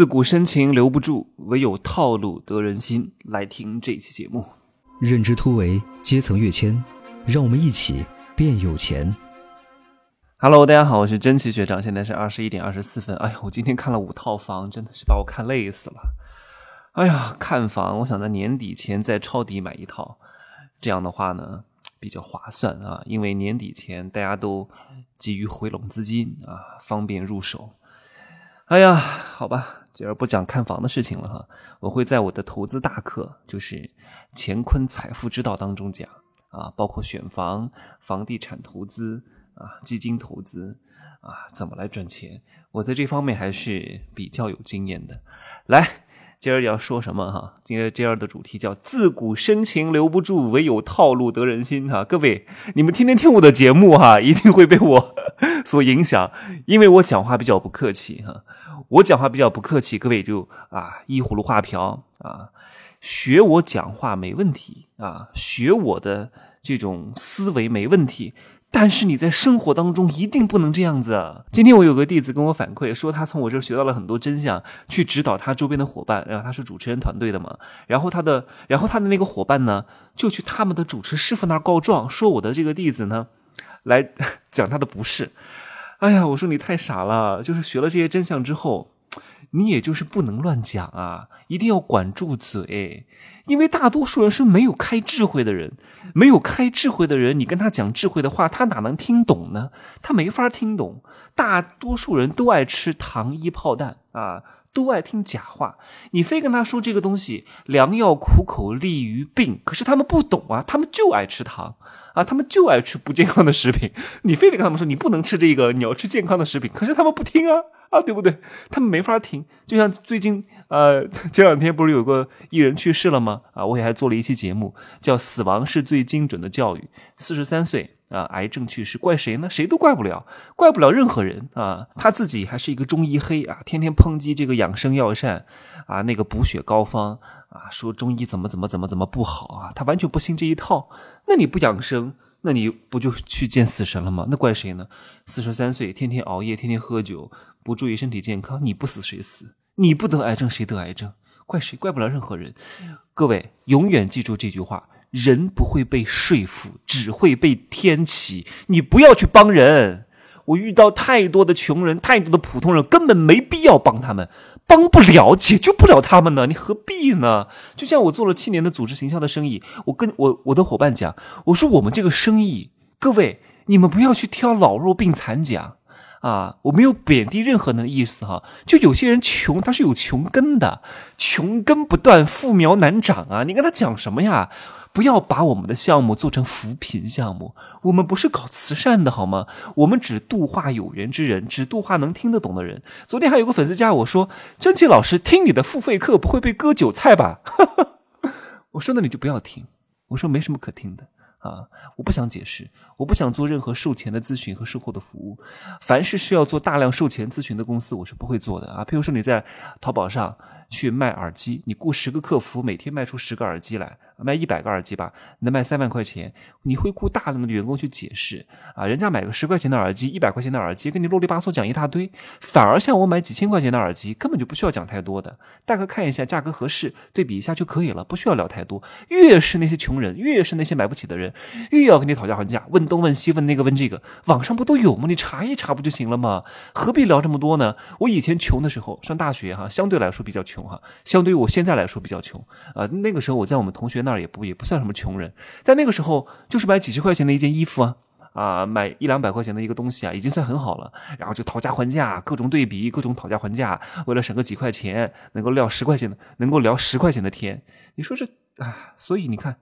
自古深情留不住，唯有套路得人心。来听这期节目。认知突围，阶层跃迁，让我们一起变有钱。Hello，大家好，我是真奇学长，现在是二十一点二十四分。哎呀，我今天看了五套房，真的是把我看累死了。哎呀，看房，我想在年底前再抄底买一套，这样的话呢比较划算啊，因为年底前大家都急于回笼资金啊，方便入手。哎呀，好吧，今儿不讲看房的事情了哈，我会在我的投资大课，就是乾坤财富之道当中讲啊，包括选房、房地产投资啊、基金投资啊，怎么来赚钱，我在这方面还是比较有经验的。来，今儿要说什么哈？今儿今儿的主题叫“自古深情留不住，唯有套路得人心”哈。各位，你们天天听我的节目哈，一定会被我 所影响，因为我讲话比较不客气哈。我讲话比较不客气，各位就啊依葫芦画瓢啊，学我讲话没问题啊，学我的这种思维没问题。但是你在生活当中一定不能这样子！今天我有个弟子跟我反馈说，他从我这儿学到了很多真相，去指导他周边的伙伴。然后他是主持人团队的嘛，然后他的，然后他的那个伙伴呢，就去他们的主持师傅那儿告状，说我的这个弟子呢，来讲他的不是。哎呀，我说你太傻了，就是学了这些真相之后，你也就是不能乱讲啊，一定要管住嘴，因为大多数人是没有开智慧的人，没有开智慧的人，你跟他讲智慧的话，他哪能听懂呢？他没法听懂。大多数人都爱吃糖衣炮弹啊，都爱听假话，你非跟他说这个东西良药苦口利于病，可是他们不懂啊，他们就爱吃糖。啊，他们就爱吃不健康的食品，你非得跟他们说你不能吃这个，你要吃健康的食品，可是他们不听啊啊，对不对？他们没法听。就像最近呃，前两天不是有个艺人去世了吗？啊，我也还做了一期节目，叫《死亡是最精准的教育》，四十三岁啊，癌症去世，怪谁呢？谁都怪不了，怪不了任何人啊。他自己还是一个中医黑啊，天天抨击这个养生药膳啊，那个补血膏方啊，说中医怎么怎么怎么怎么不好啊，他完全不信这一套。那你不养生，那你不就去见死神了吗？那怪谁呢？四十三岁，天天熬夜，天天喝酒，不注意身体健康，你不死谁死？你不得癌症谁得癌症？怪谁？怪不了任何人。各位永远记住这句话：人不会被说服，只会被天启。你不要去帮人。我遇到太多的穷人，太多的普通人，根本没必要帮他们，帮不了，解决不了他们呢，你何必呢？就像我做了七年的组织形象的生意，我跟我我的伙伴讲，我说我们这个生意，各位你们不要去挑老弱病残讲啊，我没有贬低任何人的意思哈，就有些人穷，他是有穷根的，穷根不断，富苗难长啊，你跟他讲什么呀？不要把我们的项目做成扶贫项目，我们不是搞慈善的好吗？我们只度化有缘之人，只度化能听得懂的人。昨天还有个粉丝加我说：“真奇老师，听你的付费课不会被割韭菜吧？” 我说：“那你就不要听。”我说：“没什么可听的啊，我不想解释，我不想做任何售前的咨询和售后的服务。凡是需要做大量售前咨询的公司，我是不会做的啊。譬如说你在淘宝上。”去卖耳机，你雇十个客服，每天卖出十个耳机来，卖一百个耳机吧，能卖三万块钱。你会雇大量的员工去解释啊，人家买个十块钱的耳机，一百块钱的耳机，跟你啰里吧嗦讲一大堆，反而像我买几千块钱的耳机，根本就不需要讲太多的，大概看一下价格合适，对比一下就可以了，不需要聊太多。越是那些穷人，越是那些买不起的人，越要跟你讨价还价，问东问西，问那个问这个，网上不都有吗？你查一查不就行了吗？何必聊这么多呢？我以前穷的时候，上大学哈，相对来说比较穷。哈，相对于我现在来说比较穷啊、那个时候我在我们同学那儿也不也不算什么穷人，但那个时候就是买几十块钱的一件衣服啊啊，买一两百块钱的一个东西啊，已经算很好了。然后就讨价还价，各种对比，各种讨价还价，为了省个几块钱，能够聊十块钱的，能够聊十块钱的天。你说这啊，所以你看。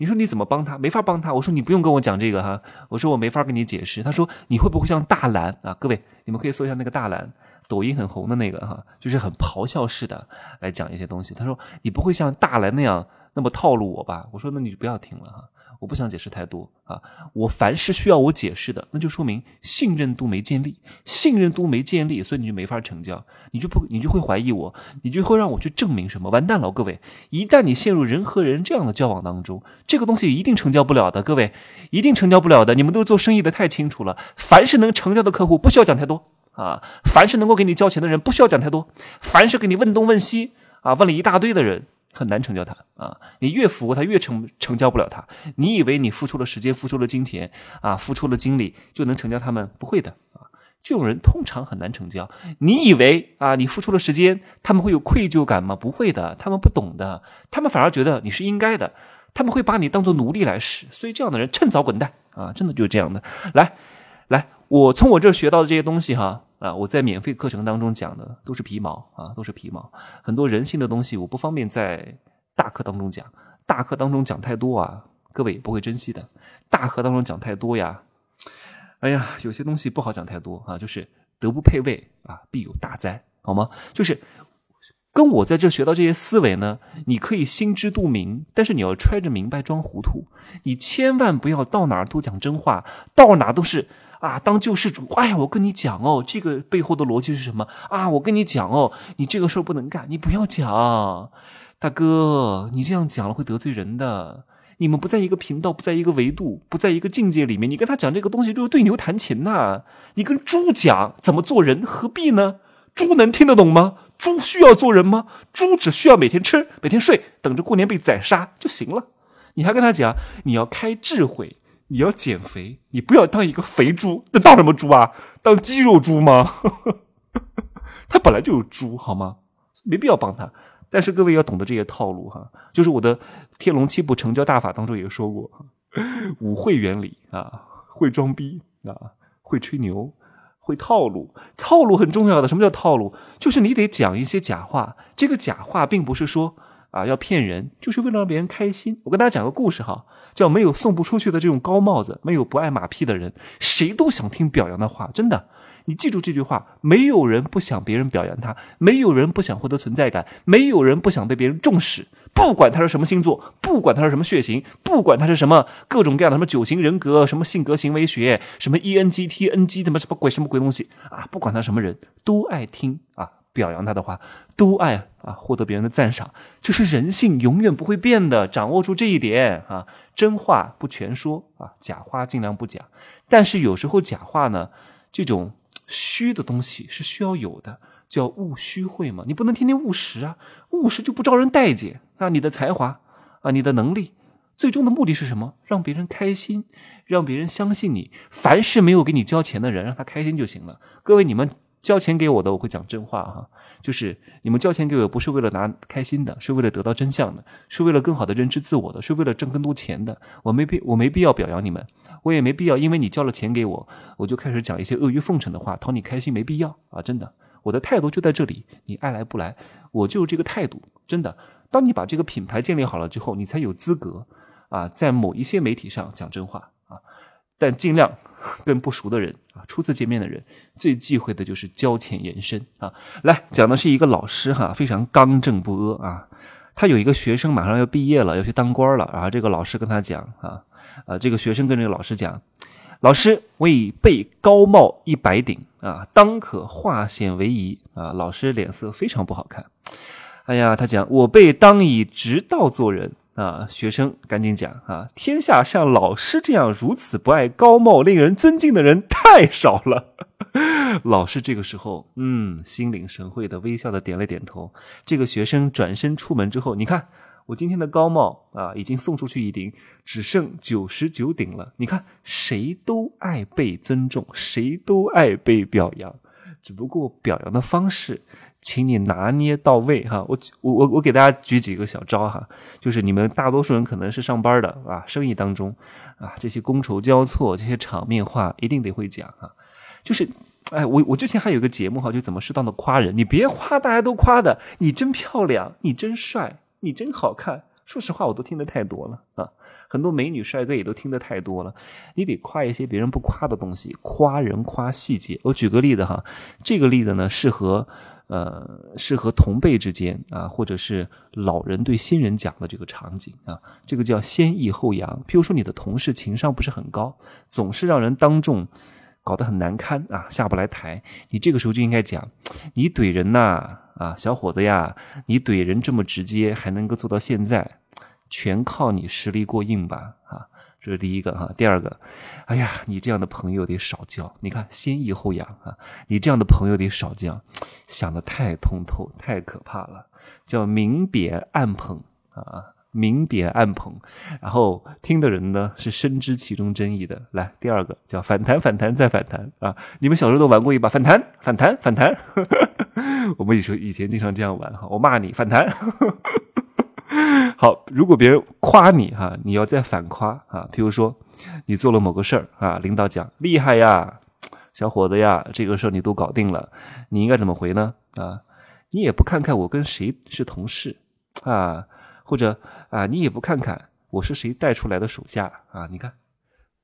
你说你怎么帮他？没法帮他。我说你不用跟我讲这个哈。我说我没法跟你解释。他说你会不会像大蓝啊？各位，你们可以搜一下那个大蓝，抖音很红的那个哈，就是很咆哮式的来讲一些东西。他说你不会像大来那样那么套路我吧？我说那你就不要听了哈。我不想解释太多啊。我凡是需要我解释的，那就说明信任度没建立，信任度没建立，所以你就没法成交，你就不，你就会怀疑我，你就会让我去证明什么？完蛋了，各位！一旦你陷入人和人这样的交往当中，这个东西一定成交不了的，各位，一定成交不了的。你们都做生意的太清楚了，凡是能成交的客户，不需要讲太多，啊。凡是能够给你交钱的人，不需要讲太多；凡是给你问东问西啊，问了一大堆的人，很难成交他啊。你越服务他，越成成交不了他。你以为你付出了时间，付出了金钱啊，付出了精力就能成交他们？不会的啊。这种人通常很难成交。你以为啊，你付出了时间，他们会有愧疚感吗？不会的，他们不懂的，他们反而觉得你是应该的，他们会把你当做奴隶来使。所以这样的人趁早滚蛋啊！真的就是这样的。来，来，我从我这儿学到的这些东西哈啊，我在免费课程当中讲的都是皮毛啊，都是皮毛。很多人性的东西我不方便在大课当中讲，大课当中讲太多啊，各位不会珍惜的。大课当中讲太多呀。哎呀，有些东西不好讲太多啊，就是德不配位啊，必有大灾，好吗？就是跟我在这学到这些思维呢，你可以心知肚明，但是你要揣着明白装糊涂，你千万不要到哪儿都讲真话，到哪都是啊当救世主。哎呀，我跟你讲哦，这个背后的逻辑是什么啊？我跟你讲哦，你这个事儿不能干，你不要讲，大哥，你这样讲了会得罪人的。你们不在一个频道，不在一个维度，不在一个境界里面。你跟他讲这个东西，就是对牛弹琴呐。你跟猪讲怎么做人，何必呢？猪能听得懂吗？猪需要做人吗？猪只需要每天吃，每天睡，等着过年被宰杀就行了。你还跟他讲，你要开智慧，你要减肥，你不要当一个肥猪。那当什么猪啊？当肌肉猪吗？他本来就有猪，好吗？没必要帮他。但是各位要懂得这些套路哈，就是我的《天龙七步成交大法》当中也说过，五会原理啊，会装逼啊，会吹牛，会套路，套路很重要的。什么叫套路？就是你得讲一些假话。这个假话并不是说啊要骗人，就是为了让别人开心。我跟大家讲个故事哈，叫没有送不出去的这种高帽子，没有不爱马屁的人，谁都想听表扬的话，真的。你记住这句话：没有人不想别人表扬他，没有人不想获得存在感，没有人不想被别人重视。不管他是什么星座，不管他是什么血型，不管他是什么各种各样的什么九型人格、什么性格行为学、什么 ENGTNG 什么什么鬼什么鬼东西啊！不管他什么人都爱听啊表扬他的话，都爱啊获得别人的赞赏。这是人性，永远不会变的。掌握住这一点啊，真话不全说啊，假话尽量不讲。但是有时候假话呢，这种。虚的东西是需要有的，叫务虚会嘛。你不能天天务实啊，务实就不招人待见啊。你的才华啊，你的能力，最终的目的是什么？让别人开心，让别人相信你。凡是没有给你交钱的人，让他开心就行了。各位，你们。交钱给我的，我会讲真话哈，就是你们交钱给我，不是为了拿开心的，是为了得到真相的，是为了更好的认知自我的，是为了挣更多钱的。我没必我没必要表扬你们，我也没必要因为你交了钱给我，我就开始讲一些阿谀奉承的话讨你开心，没必要啊！真的，我的态度就在这里，你爱来不来，我就这个态度。真的，当你把这个品牌建立好了之后，你才有资格啊，在某一些媒体上讲真话啊，但尽量。跟不熟的人啊，初次见面的人最忌讳的就是交浅言深啊。来讲的是一个老师哈，非常刚正不阿啊。他有一个学生马上要毕业了，要去当官了，然后这个老师跟他讲啊，啊，这个学生跟这个老师讲，老师我已备高帽一百顶啊，当可化险为夷啊。老师脸色非常不好看，哎呀，他讲我辈当以直道做人。啊，学生赶紧讲啊！天下像老师这样如此不爱高帽、令人尊敬的人太少了。老师这个时候，嗯，心领神会的微笑的点了点头。这个学生转身出门之后，你看我今天的高帽啊，已经送出去一顶，只剩九十九顶了。你看，谁都爱被尊重，谁都爱被表扬，只不过表扬的方式。请你拿捏到位哈，我我我给大家举几个小招哈，就是你们大多数人可能是上班的啊，生意当中啊，这些觥筹交错，这些场面话一定得会讲哈。就是，哎，我我之前还有个节目哈，就怎么适当的夸人，你别夸大家都夸的，你真漂亮，你真帅，你真好看。说实话，我都听得太多了啊，很多美女帅哥也都听得太多了。你得夸一些别人不夸的东西，夸人夸细节。我举个例子哈，这个例子呢适合。呃，适合同辈之间啊，或者是老人对新人讲的这个场景啊，这个叫先抑后扬。譬如说，你的同事情商不是很高，总是让人当众搞得很难堪啊，下不来台。你这个时候就应该讲，你怼人呐啊，小伙子呀，你怼人这么直接，还能够做到现在，全靠你实力过硬吧啊。这是第一个哈。第二个，哎呀，你这样的朋友得少交。你看，先抑后扬啊，你这样的朋友得少交，想的太通透，太可怕了，叫明贬暗捧啊。明贬暗捧，然后听的人呢是深知其中真意的。来，第二个叫反弹，反弹再反弹啊！你们小时候都玩过一把反弹，反弹，反弹。我们以前以前经常这样玩哈。我骂你，反弹。好，如果别人夸你哈，你要再反夸啊。譬如说，你做了某个事儿啊，领导讲厉害呀，小伙子呀，这个事儿你都搞定了，你应该怎么回呢？啊，你也不看看我跟谁是同事啊？或者啊，你也不看看我是谁带出来的手下啊？你看，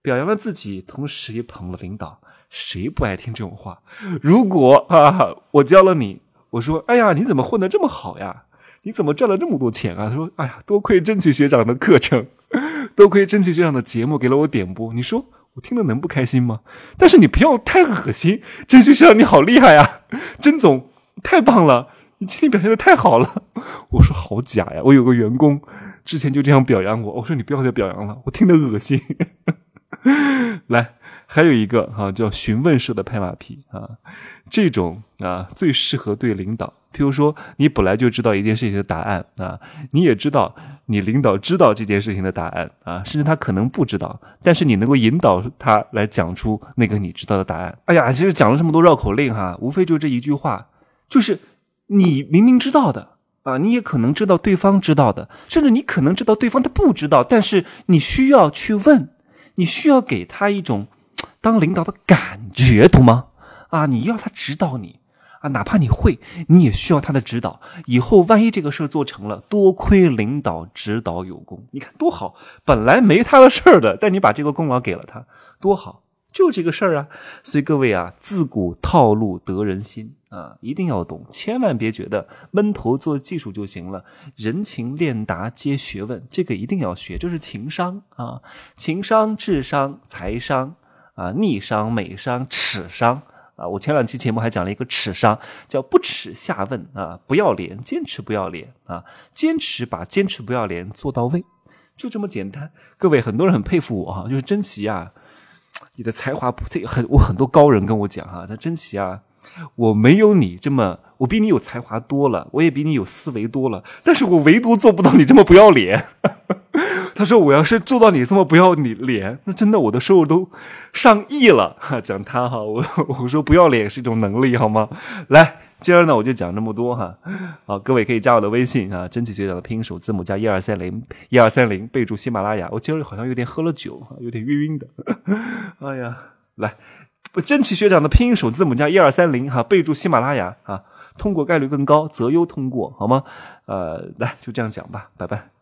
表扬了自己，同时也捧了领导，谁不爱听这种话？如果啊，我教了你，我说，哎呀，你怎么混得这么好呀？你怎么赚了这么多钱啊？他说，哎呀，多亏真奇学长的课程，多亏真奇学长的节目给了我点播。你说我听的能不开心吗？但是你不要太恶心，真奇学长你好厉害呀，甄总太棒了。你今天表现的太好了，我说好假呀！我有个员工之前就这样表扬我，我说你不要再表扬了，我听得恶心。来，还有一个哈叫询问式的拍马屁啊，这种啊最适合对领导。譬如说，你本来就知道一件事情的答案啊，你也知道你领导知道这件事情的答案啊，甚至他可能不知道，但是你能够引导他来讲出那个你知道的答案。哎呀，其实讲了这么多绕口令哈，无非就这一句话，就是。你明明知道的啊，你也可能知道对方知道的，甚至你可能知道对方他不知道，但是你需要去问，你需要给他一种当领导的感觉，懂吗？啊，你要他指导你啊，哪怕你会，你也需要他的指导。以后万一这个事儿做成了，多亏领导指导有功，你看多好，本来没他的事儿的，但你把这个功劳给了他，多好。就这个事儿啊，所以各位啊，自古套路得人心啊，一定要懂，千万别觉得闷头做技术就行了。人情练达皆学问，这个一定要学，这是情商啊，情商、智商、财商啊，逆商、美商、耻商啊。我前两期节目还讲了一个耻商，叫不耻下问啊，不要脸，坚持不要脸啊，坚持把坚持不要脸做到位，就这么简单。各位很多人很佩服我哈，就是真奇啊。你的才华不很，我很多高人跟我讲哈，他真奇啊，我没有你这么，我比你有才华多了，我也比你有思维多了，但是我唯独做不到你这么不要脸。他说我要是做到你这么不要脸，那真的我的收入都上亿了哈。讲他哈，我我说不要脸是一种能力好吗？来。今儿呢，我就讲这么多哈。好，各位可以加我的微信啊，真奇学长的拼音首字母加一二三零一二三零，备注喜马拉雅。我今儿好像有点喝了酒，有点晕晕的。哎呀，来，真奇学长的拼音首字母加一二三零哈，备注喜马拉雅啊，通过概率更高，择优通过好吗？呃，来就这样讲吧，拜拜。